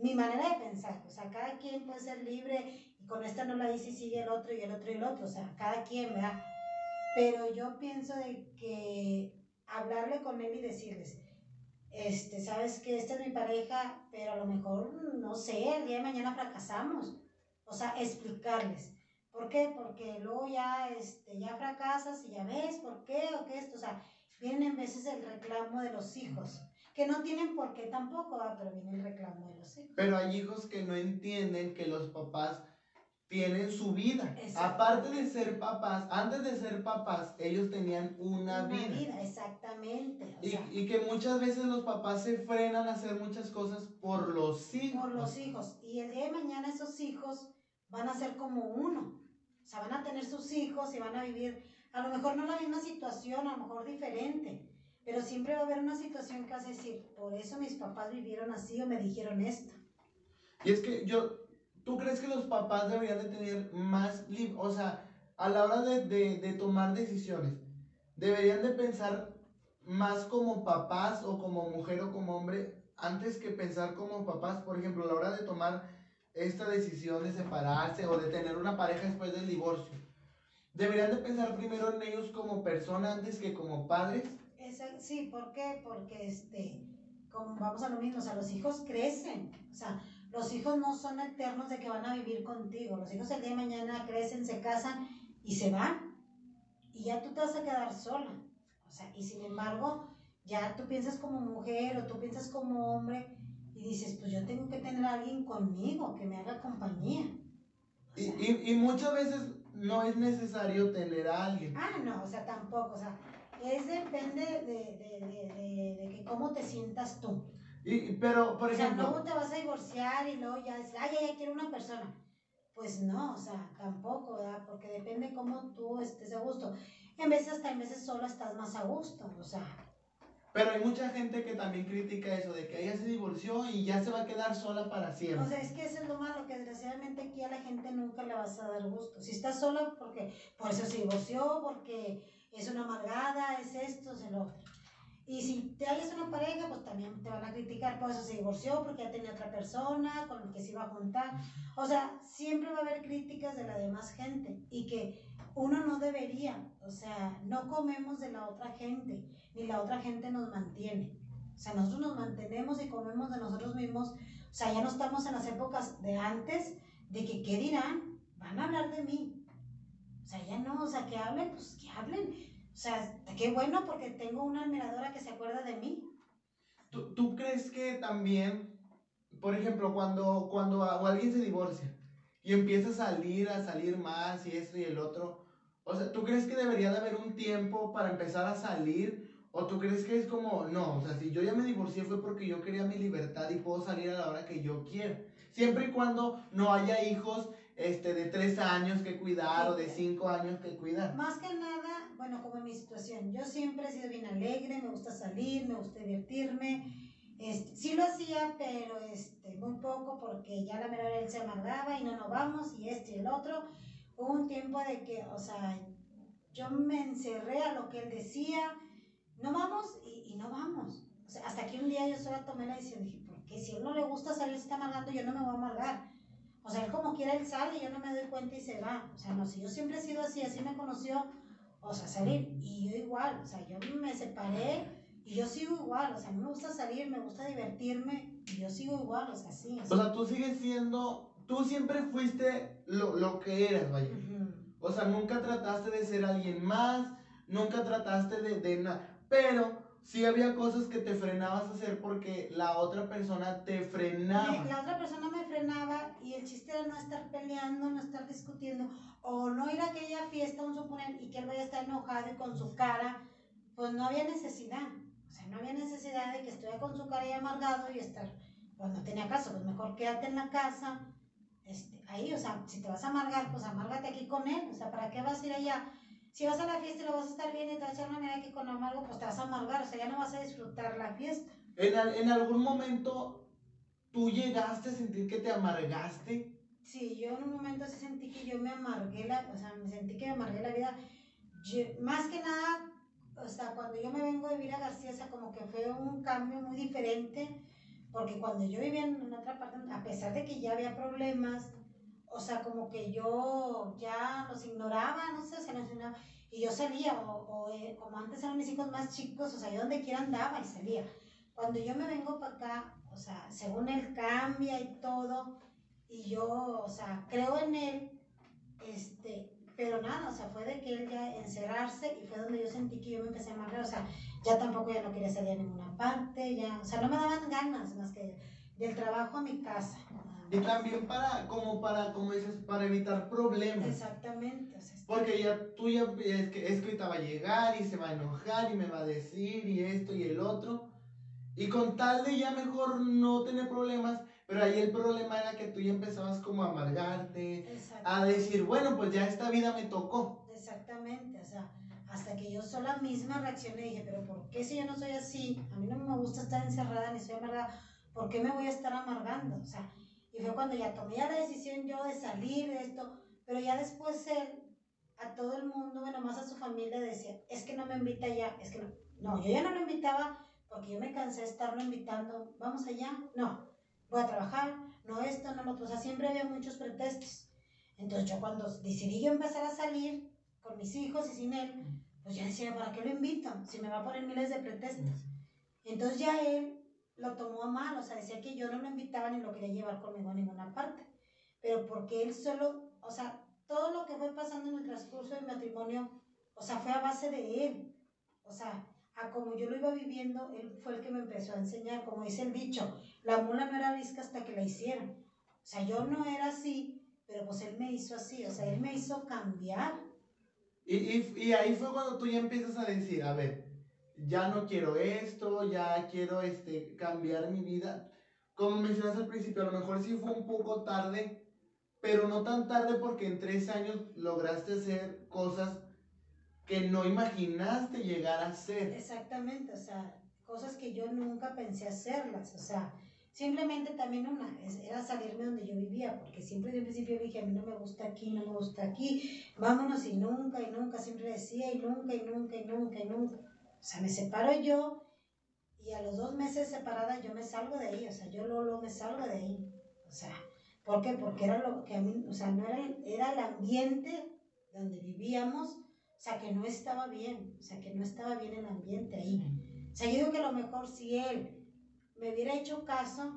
mi manera de pensar, o sea, cada quien puede ser libre y con esta no la dice y sigue el otro y el otro y el otro, o sea, cada quien, ¿verdad? Pero yo pienso de que hablarle con él y decirles, este, sabes que esta es mi pareja, pero a lo mejor, no sé, el día de mañana fracasamos. O sea, explicarles. ¿Por qué? Porque luego ya, este, ya fracasas y ya ves por qué o qué esto. O sea, viene en veces el reclamo de los hijos que no tienen por qué tampoco, ah, pero viene el reclamo de los hijos. Pero hay hijos que no entienden que los papás tienen su vida. Aparte de ser papás, antes de ser papás, ellos tenían una, una vida. Exactamente. y, y, que muchas veces los papás se frenan a hacer muchas cosas por los hijos. Por los hijos. Y el día de mañana esos hijos van a ser como uno. O sea, van a tener sus hijos y van a vivir, a lo mejor no la misma situación, a lo mejor diferente. Pero siempre va a haber una situación que vas a decir, por eso mis papás vivieron así o me dijeron esto. Y es que yo, ¿tú crees que los papás deberían de tener más, o sea, a la hora de, de, de tomar decisiones, deberían de pensar más como papás o como mujer o como hombre antes que pensar como papás, por ejemplo, a la hora de tomar esta decisión de separarse o de tener una pareja después del divorcio? ¿Deberían de pensar primero en ellos como personas antes que como padres? Sí, ¿por qué? Porque este, como vamos a lo mismo, o sea, los hijos crecen, o sea, los hijos no son eternos de que van a vivir contigo, los hijos el día de mañana crecen, se casan y se van, y ya tú te vas a quedar sola, o sea, y sin embargo, ya tú piensas como mujer o tú piensas como hombre y dices, pues yo tengo que tener a alguien conmigo que me haga compañía. y, y, y muchas veces no es necesario tener a alguien. Ah, no, o sea, tampoco, o sea, es depende de, de, de, de, que cómo te sientas tú. Y, pero, por ejemplo... O sea, no te vas a divorciar y luego ya dices, ay, ya, ya quiero una persona. Pues no, o sea, tampoco, ¿verdad? Porque depende cómo tú estés a gusto. En veces hasta en veces solo estás más a gusto, o sea... Pero hay mucha gente que también critica eso, de que ella se divorció y ya se va a quedar sola para siempre. O sea, es que eso es lo malo, que desgraciadamente aquí a la gente nunca le vas a dar gusto. Si estás sola, porque por eso se divorció, porque es una amargada, es esto, es el otro. Y si te haces una pareja, pues también te van a criticar, por eso se divorció, porque ya tenía otra persona con la que se iba a juntar. O sea, siempre va a haber críticas de la demás gente y que uno no debería, o sea, no comemos de la otra gente, ni la otra gente nos mantiene. O sea, nosotros nos mantenemos y comemos de nosotros mismos. O sea, ya no estamos en las épocas de antes, de que, ¿qué dirán? Van a hablar de mí. Sea, ya no, o sea, que hablen, pues que hablen. O sea, qué bueno porque tengo una admiradora que se acuerda de mí. ¿Tú, tú crees que también, por ejemplo, cuando, cuando alguien se divorcia y empieza a salir, a salir más y esto y el otro, o sea, ¿tú crees que debería de haber un tiempo para empezar a salir? ¿O tú crees que es como, no, o sea, si yo ya me divorcié fue porque yo quería mi libertad y puedo salir a la hora que yo quiera? Siempre y cuando no haya hijos este, de tres años que cuidar o de cinco años que cuidar. Más que nada, bueno, como en mi situación, yo siempre he sido bien alegre, me gusta salir, me gusta divertirme, Este, sí lo hacía, pero este, muy poco porque ya la menor él se amargaba y no nos vamos y este y el otro. Hubo un tiempo de que, o sea, yo me encerré a lo que él decía, no vamos y, y no vamos. O sea, hasta que un día yo sola tomé la decisión, dije, ¿por qué? Si a él no le gusta salir, se está amargando, yo no me voy a amargar. O sea, él como quiera, él sale y yo no me doy cuenta y se va. O sea, no, si yo siempre he sido así, así me conoció, o sea, salir. Y yo igual, o sea, yo me separé y yo sigo igual, o sea, a mí me gusta salir, me gusta divertirme, y yo sigo igual, o sea, sí. O sea, tú sigues siendo, tú siempre fuiste lo, lo que eras, vaya. Ujú. O sea, nunca trataste de ser alguien más, nunca trataste de, de nada. Pero sí había cosas que te frenabas a hacer porque la otra persona te frenaba. La otra persona me frenaba y el chiste era no estar peleando, no estar discutiendo, o no ir a aquella fiesta, un suponer, y que él vaya a estar enojado y con su cara, pues no había necesidad. O sea, no había necesidad de que estuviera con su cara y amargado y estar, pues no tenía caso, pues mejor quédate en la casa, este, ahí, o sea, si te vas a amargar, pues amárgate aquí con él, o sea, ¿para qué vas a ir allá? Si vas a la fiesta y lo vas a estar bien y te vas a echar una mirada aquí con amargo, pues te vas a amargar, o sea, ya no vas a disfrutar la fiesta. En, en algún momento tú llegaste a sentir que te amargaste. Sí, yo en un momento sí sentí que yo me amargué la, o sea, me sentí que me amargué la vida. Yo- más que nada, o sea, cuando yo me vengo a vivir a García, o sea, como que fue un cambio muy diferente, porque cuando yo vivía en en otra parte, a pesar de que ya había problemas, o sea, como que yo ya los ignoraba, no sé, o sea, los ignoraba, y yo salía, o, o, eh, como antes eran mis hijos más chicos, o sea, yo donde quiera andaba y salía. Cuando yo me vengo para acá, o sea, según él cambia y todo, y yo, o sea, creo en él, este, pero nada, o sea, fue de que él ya encerrarse y fue donde yo sentí que yo me empecé a amargar, o sea, ya tampoco ya no quería salir a ninguna parte, ya, o sea, no me daban ganas más que del trabajo a mi casa. Y también para, como para, como dices, para evitar problemas. Exactamente, o sea, Porque ya tú ya es que, es que ahorita va a llegar y se va a enojar y me va a decir y esto y el otro. Y con tal de ya mejor no tener problemas, pero ahí el problema era que tú ya empezabas como a amargarte, a decir, bueno, pues ya esta vida me tocó. Exactamente, o sea, hasta que yo sola misma reaccioné y dije, pero ¿por qué si yo no soy así? A mí no me gusta estar encerrada ni soy amargada, ¿por qué me voy a estar amargando? O sea, y fue cuando ya tomé ya la decisión yo de salir de esto, pero ya después él, a todo el mundo, bueno, más a su familia, decía, es que no me invita ya, es que no. No, yo ya no lo invitaba porque yo me cansé de estarlo invitando, vamos allá, no, voy a trabajar, no esto, no lo otro, o sea, siempre había muchos pretextos. Entonces yo cuando decidí yo empezar a salir con mis hijos y sin él, pues ya decía, ¿para qué lo invito? Si me va a poner miles de pretextos. Entonces ya él lo tomó a mal, o sea, decía que yo no lo invitaba ni lo quería llevar conmigo a ninguna parte. Pero porque él solo, o sea, todo lo que fue pasando en el transcurso del matrimonio, o sea, fue a base de él. O sea, a como yo lo iba viviendo, él fue el que me empezó a enseñar, como dice el dicho, la mula no era visca hasta que la hicieron. O sea, yo no era así, pero pues él me hizo así, o sea, él me hizo cambiar. Y, y, y ahí fue cuando tú ya empiezas a decir, a ver, ya no quiero esto, ya quiero este, cambiar mi vida. Como mencionaste al principio, a lo mejor sí fue un poco tarde, pero no tan tarde porque en tres años lograste hacer cosas que no imaginaste llegar a hacer. Exactamente, o sea, cosas que yo nunca pensé hacerlas, o sea, simplemente también una, era salirme donde yo vivía, porque siempre de un principio dije, a mí no me gusta aquí, no me gusta aquí, vámonos y nunca y nunca, siempre decía y nunca y nunca y nunca y nunca. O sea, me separo yo y a los dos meses separada yo me salgo de ahí, o sea, yo luego me salgo de ahí, o sea, ¿por qué? Porque era lo que a mí, o sea, no era, el- era el ambiente donde vivíamos, o sea, que no estaba bien, o sea, que no estaba bien el ambiente ahí. O sea, yo digo que a lo mejor si él me hubiera hecho caso,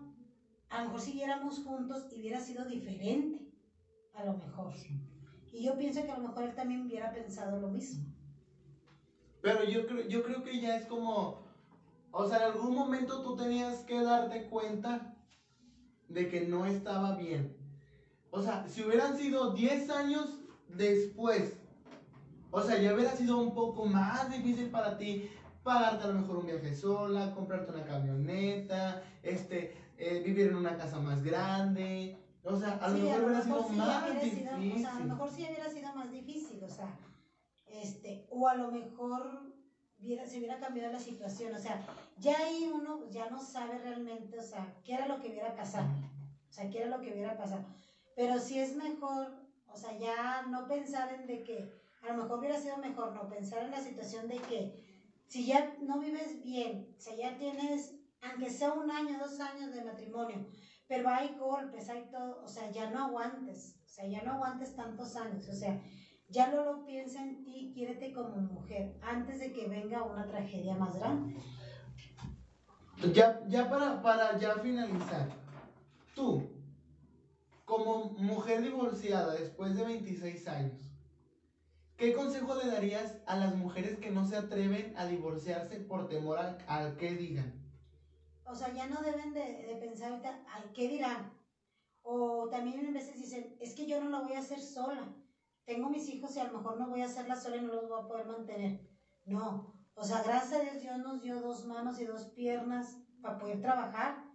a lo mejor siguiéramos juntos y hubiera sido diferente, a lo mejor. Y yo pienso que a lo mejor él también hubiera pensado lo mismo. Pero yo creo, yo creo que ya es como, o sea, en algún momento tú tenías que darte cuenta de que no estaba bien. O sea, si hubieran sido 10 años después, o sea, ya hubiera sido un poco más difícil para ti pagarte a lo mejor un viaje sola, comprarte una camioneta, este, eh, vivir en una casa más grande. O sea, a lo Sí, mejor hubiera sido sí más hubiera sido- o difícil. sea, a lo mejor sí hubiera sido más difícil, o sea, este, o a lo mejor hubiera, se hubiera cambiado la situación. O sea, ya ahí uno ya no sabe realmente, o sea, qué era lo que hubiera pasado. O sea, qué era lo que hubiera pasado. Pero sí es mejor, o sea, ya no pensar en de que, a lo mejor hubiera sido mejor no pensar en la situación de que si ya no vives bien, o sea, ya tienes, aunque sea un año, dos años de matrimonio, pero hay golpes, hay todo, o sea, ya no aguantes, o sea, ya no aguantes tantos años, o sea, ya no lo piensa en ti, quiérete como mujer, antes de que venga una tragedia más grande. Ya, ya para, para ya finalizar, tú, como mujer divorciada después de 26 años, ¿qué consejo le darías a las mujeres que no se atreven a divorciarse por temor al, al que digan? O sea, ya no deben de, de pensar ahorita, ay, ¿qué dirán? O también a veces dicen, es que yo no lo voy a hacer sola. Tengo mis hijos y a lo mejor no voy a hacerla sola y no los voy a poder mantener. No. O sea, gracias a Dios Dios nos dio dos manos y dos piernas para poder trabajar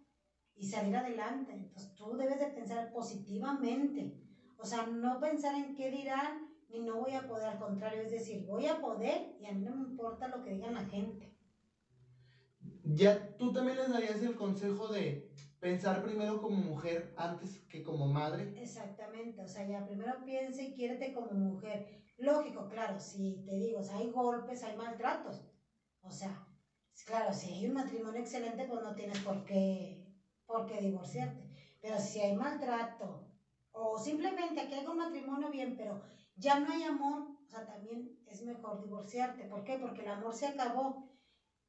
y salir adelante. Entonces tú debes de pensar positivamente. O sea, no pensar en qué dirán ni no voy a poder. Al contrario, es decir, voy a poder y a mí no me importa lo que digan la gente. Ya tú también les darías el consejo de pensar primero como mujer antes que como madre. Exactamente, o sea, ya primero piensa y quiérete como mujer. Lógico, claro, si te digo, o sea, hay golpes, hay maltratos. O sea, claro, si hay un matrimonio excelente, pues no tienes por qué, por qué divorciarte. Pero si hay maltrato, o simplemente aquí hay un matrimonio bien, pero ya no hay amor, o sea, también es mejor divorciarte. ¿Por qué? Porque el amor se acabó.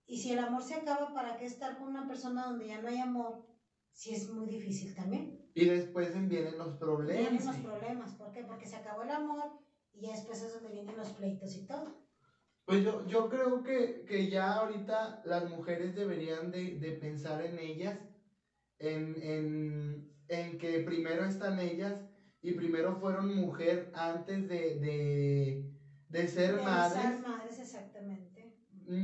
Y si el amor se acaba, ¿para qué estar con una persona donde ya no hay amor? Si es muy difícil también. Y después vienen los problemas. Vienen los problemas. ¿Por qué? Porque se acabó el amor y ya después es donde vienen los pleitos y todo. Pues yo, yo creo que, que ya ahorita las mujeres deberían de, de pensar en ellas, en, en, en, que primero están ellas y primero fueron mujer antes de, de, de ser de madres. Ser madres, exactamente.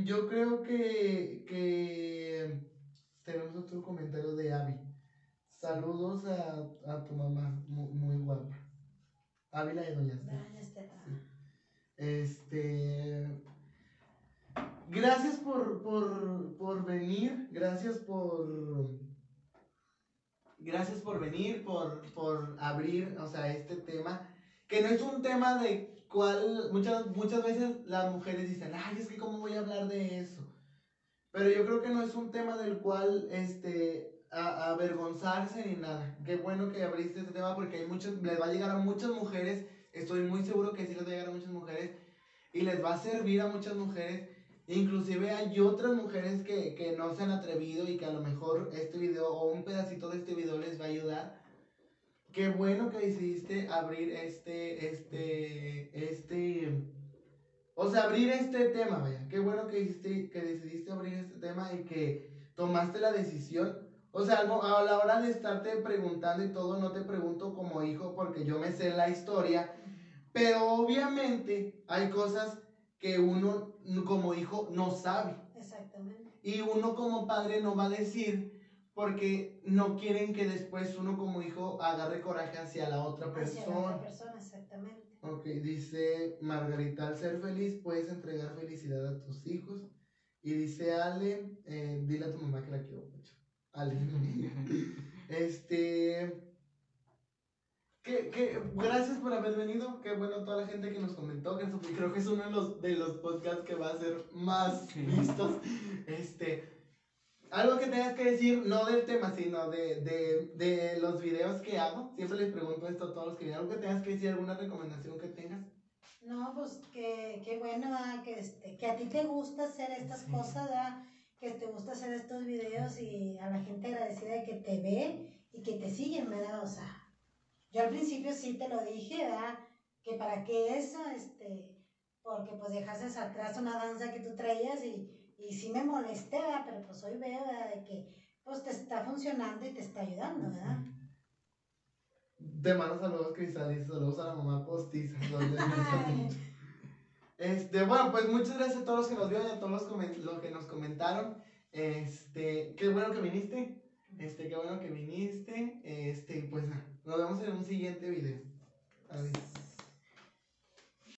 Yo creo que, que tenemos otro comentario de Abby. Saludos a, a tu mamá, muy, muy guapa. Ávila de Doña. Doña Esther. Este. Gracias por, por, por venir. Gracias por. Gracias por venir, por, por abrir, o sea, este tema. Que no es un tema de cual muchas, muchas veces las mujeres dicen, ay, es que cómo voy a hablar de eso. Pero yo creo que no es un tema del cual, este, avergonzarse ni nada. Qué bueno que abriste este tema porque hay muchas, les va a llegar a muchas mujeres, estoy muy seguro que sí les va a llegar a muchas mujeres y les va a servir a muchas mujeres. Inclusive hay otras mujeres que, que no se han atrevido y que a lo mejor este video o un pedacito de este video les va a ayudar. Qué bueno que decidiste abrir este, este, este, o sea, abrir este tema, vaya. Qué bueno que, hiciste, que decidiste abrir este tema y que tomaste la decisión. O sea, a la hora de estarte preguntando y todo, no te pregunto como hijo porque yo me sé la historia, pero obviamente hay cosas que uno como hijo no sabe. Exactamente. Y uno como padre no va a decir porque no quieren que después uno como hijo agarre coraje hacia la otra persona. Hacia la otra persona, exactamente. Ok, dice Margarita, al ser feliz puedes entregar felicidad a tus hijos. Y dice Ale, eh, dile a tu mamá que la quiero mucho. Ale. <laughs> este... Que, que, gracias por haber venido. Qué bueno toda la gente que nos comentó. Que creo que es uno de los, de los podcasts que va a ser más vistos. Este, algo que tengas que decir, no del tema, sino de, de, de, los videos que hago. Siempre les pregunto esto a todos los que vienen. Algo que tengas que decir, alguna recomendación que tengas. No, pues que, que bueno, que, este, que a ti te gusta hacer estas sí. cosas, ¿verdad? que te gusta hacer estos videos y a la gente agradecida de que te ve y que te siguen, ¿verdad? O sea, yo al principio sí te lo dije, ¿verdad? Que para qué eso, este, porque pues dejaste atrás una danza que tú traías y, y sí me molesté, ¿verdad? Pero pues hoy veo, ¿verdad? De que pues te está funcionando y te está ayudando, ¿verdad? Te mando saludos, Cristalis, saludos a la mamá postiza. <laughs> este, bueno, pues muchas gracias a todos los que nos vieron y a todos los, los que nos comentaron. Este, qué bueno que viniste. Este, qué bueno que viniste. Este, pues nos vemos en un siguiente video. Adiós.